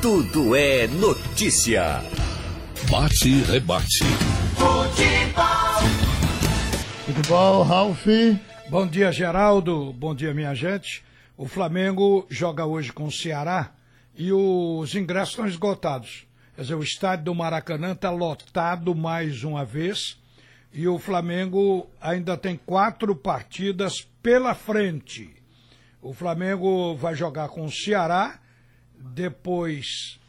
tudo é notícia. Bate e rebate. Futebol. Futebol, Ralf. Bom dia, Geraldo. Bom dia, minha gente. O Flamengo joga hoje com o Ceará e os ingressos estão esgotados. Quer dizer, o estádio do Maracanã está lotado mais uma vez e o Flamengo ainda tem quatro partidas pela frente. O Flamengo vai jogar com o Ceará, depois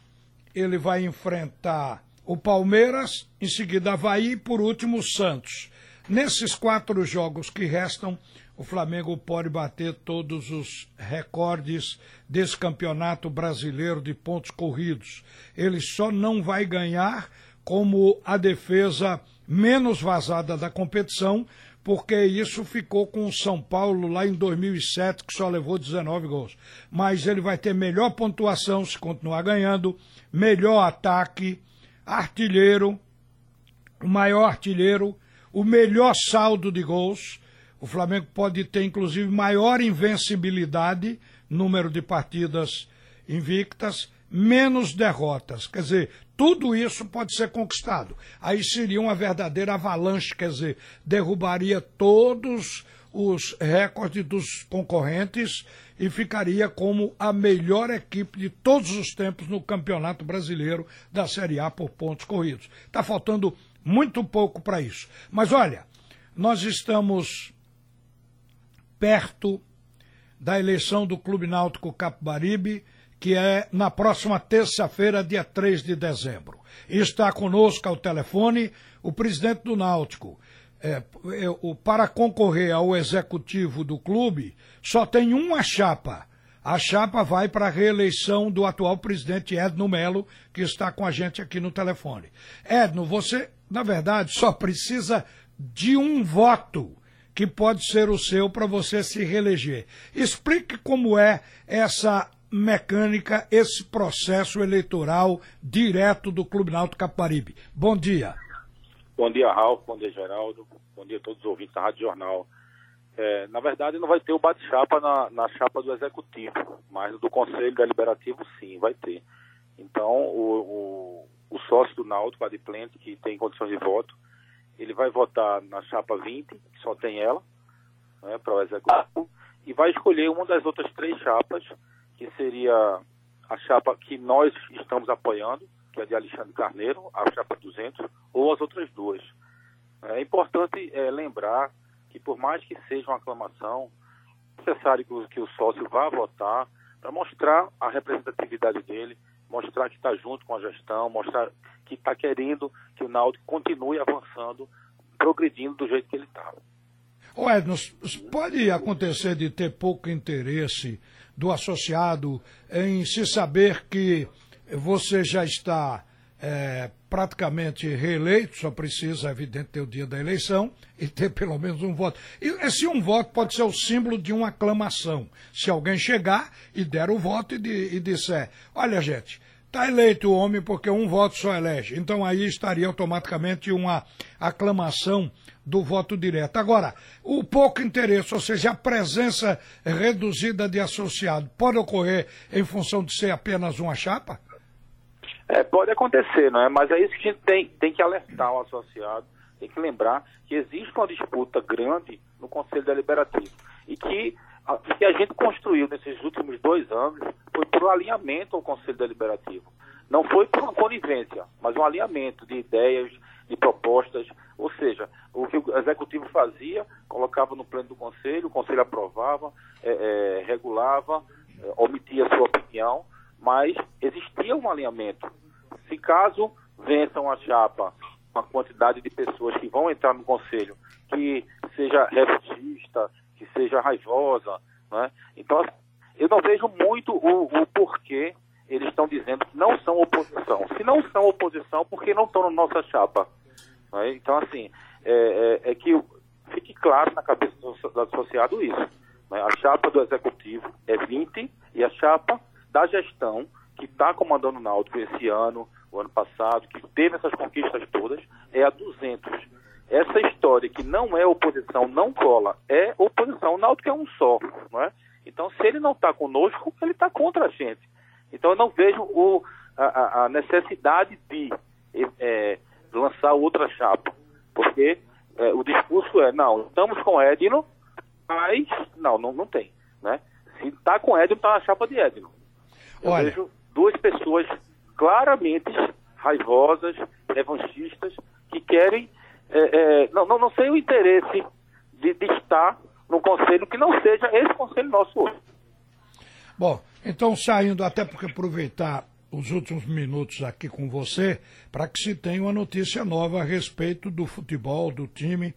ele vai enfrentar o Palmeiras, em seguida Havaí e por último o Santos. Nesses quatro jogos que restam, o Flamengo pode bater todos os recordes desse campeonato brasileiro de pontos corridos. Ele só não vai ganhar como a defesa menos vazada da competição, porque isso ficou com o São Paulo lá em 2007, que só levou 19 gols. Mas ele vai ter melhor pontuação se continuar ganhando, melhor ataque, artilheiro, o maior artilheiro, o melhor saldo de gols. O Flamengo pode ter, inclusive, maior invencibilidade, número de partidas invictas, menos derrotas. Quer dizer, tudo isso pode ser conquistado. Aí seria uma verdadeira avalanche, quer dizer, derrubaria todos os recordes dos concorrentes e ficaria como a melhor equipe de todos os tempos no Campeonato Brasileiro da Série A por pontos corridos. Está faltando muito pouco para isso. Mas olha, nós estamos perto da eleição do Clube Náutico Capibaribe que é na próxima terça-feira, dia 3 de dezembro. Está conosco ao telefone o presidente do Náutico. É, é, para concorrer ao executivo do clube, só tem uma chapa. A chapa vai para a reeleição do atual presidente Edno Melo, que está com a gente aqui no telefone. Edno, você, na verdade, só precisa de um voto que pode ser o seu para você se reeleger. Explique como é essa mecânica esse processo eleitoral direto do Clube Náutico Caparibe. Bom dia. Bom dia, Ralf. Bom dia, Geraldo. Bom dia a todos os ouvintes da Rádio Jornal. É, na verdade, não vai ter o bate-chapa na, na, chapa do Executivo, mas do Conselho Deliberativo, sim, vai ter. Então, o, o, o sócio do Náutico, adimplente, que tem condições de voto, ele vai votar na chapa 20, que só tem ela, né, para o Executivo, e vai escolher uma das outras três chapas que seria a chapa que nós estamos apoiando, que é de Alexandre Carneiro, a chapa 200, ou as outras duas. É importante é, lembrar que, por mais que seja uma aclamação, é necessário que o, que o sócio vá votar para mostrar a representatividade dele, mostrar que está junto com a gestão, mostrar que está querendo que o Náutico continue avançando, progredindo do jeito que ele está. O Ednos, pode acontecer de ter pouco interesse do associado em se saber que você já está é, praticamente reeleito, só precisa, evidente, ter o dia da eleição e ter pelo menos um voto. E esse um voto pode ser o símbolo de uma aclamação. Se alguém chegar e der o voto e, de, e disser: olha, gente, Está eleito o homem porque um voto só elege. Então aí estaria automaticamente uma aclamação do voto direto. Agora, o pouco interesse, ou seja, a presença reduzida de associado, pode ocorrer em função de ser apenas uma chapa? É, pode acontecer, não é? Mas é isso que a gente tem, tem que alertar o associado, tem que lembrar que existe uma disputa grande no Conselho Deliberativo e que o que a gente construiu nesses últimos dois anos foi por alinhamento ao Conselho Deliberativo. Não foi por uma conivência, mas um alinhamento de ideias, de propostas. Ou seja, o que o Executivo fazia, colocava no pleno do Conselho, o Conselho aprovava, é, é, regulava, é, omitia sua opinião, mas existia um alinhamento. Se caso vençam a chapa uma quantidade de pessoas que vão entrar no Conselho que seja revanchista, que seja raivosa. Né? Então, eu não vejo muito o, o porquê eles estão dizendo que não são oposição. Se não são oposição, por que não estão na nossa chapa? Né? Então, assim, é, é, é, que fique claro na cabeça do, do associado isso. Né? A chapa do executivo é 20 e a chapa da gestão, que está comandando o Náutico esse ano, o ano passado, que teve essas conquistas todas, é a 200 essa história que não é oposição, não cola, é oposição. O Náutico é um só, não é? Então, se ele não está conosco, ele está contra a gente. Então eu não vejo o, a, a necessidade de é, lançar outra chapa, porque é, o discurso é, não, estamos com Edno, mas não, não, não tem, né? Se está com Edno, está na chapa de Edno. Eu Olha. vejo duas pessoas claramente raivosas, revanchistas, que querem, é, é, não, não, não sei o interesse de, de estar num conselho que não seja esse conselho nosso hoje. Bom, então saindo, até porque aproveitar os últimos minutos aqui com você, para que se tenha uma notícia nova a respeito do futebol, do time.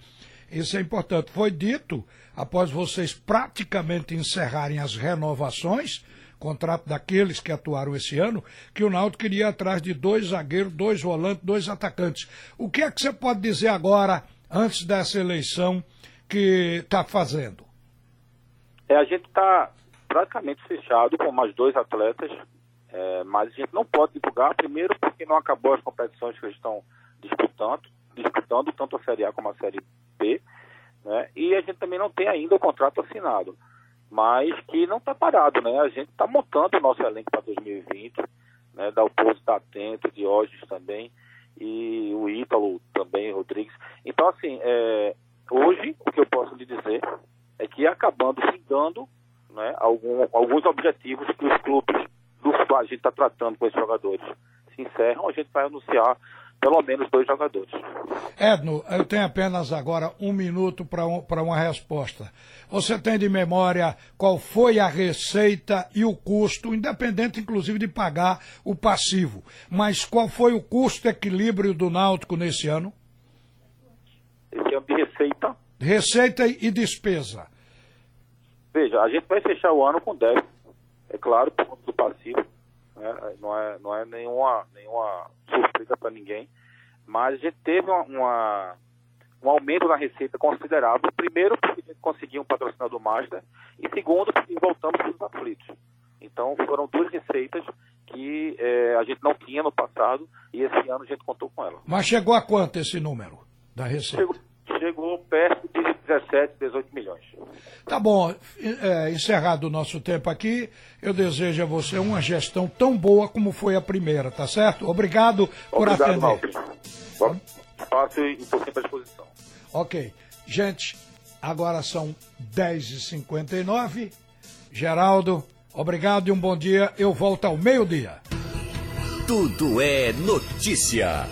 Isso é importante. Foi dito, após vocês praticamente encerrarem as renovações, contrato daqueles que atuaram esse ano, que o Náutico queria atrás de dois zagueiros, dois volantes, dois atacantes. O que é que você pode dizer agora, antes dessa eleição, que está fazendo? É, a gente está praticamente fechado com mais dois atletas, é, mas a gente não pode divulgar, primeiro porque não acabou as competições que estão disputando, disputando tanto a Série A como a Série B, né? e a gente também não tem ainda o contrato assinado, mas que não está parado, né? A gente está montando o nosso elenco para 2020, né? Dalpozo está atento, Diógenes também, e o Ítalo também, Rodrigues. Então, assim, é, hoje o que eu posso lhe dizer é que acabando findando né, algum, alguns objetivos que os clubes dos quais a gente está tratando com esses jogadores se encerram, a gente vai anunciar pelo menos dois jogadores. Edno, eu tenho apenas agora um minuto para um, uma resposta. Você tem de memória qual foi a receita e o custo, independente inclusive de pagar o passivo, mas qual foi o custo equilíbrio do Náutico nesse ano? De receita, Receita e despesa. veja, a gente vai fechar o ano com 10, é claro, por conta do passivo, né, não, é, não é nenhuma, nenhuma surpresa para ninguém, mas a gente teve uma, uma- um aumento na receita considerável, primeiro porque a gente conseguiu um patrocinador master, e segundo porque voltamos para os aflitos. Então foram duas receitas que eh, a gente não tinha no passado e esse ano a gente contou com ela. Mas chegou a quanto esse número da receita? Chegou, 17, 18 milhões. Tá bom, é, encerrado o nosso tempo aqui, eu desejo a você uma gestão tão boa como foi a primeira, tá certo? Obrigado por Obrigado, atender. Malcolm. Bom, Espaço e estou sempre à disposição. Ok. Gente, agora são 10h59. Geraldo, obrigado e um bom dia. Eu volto ao meio-dia. Tudo é notícia.